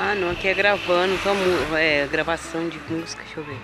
Ah, não, aqui é gravando, só é gravação de música, deixa eu ver.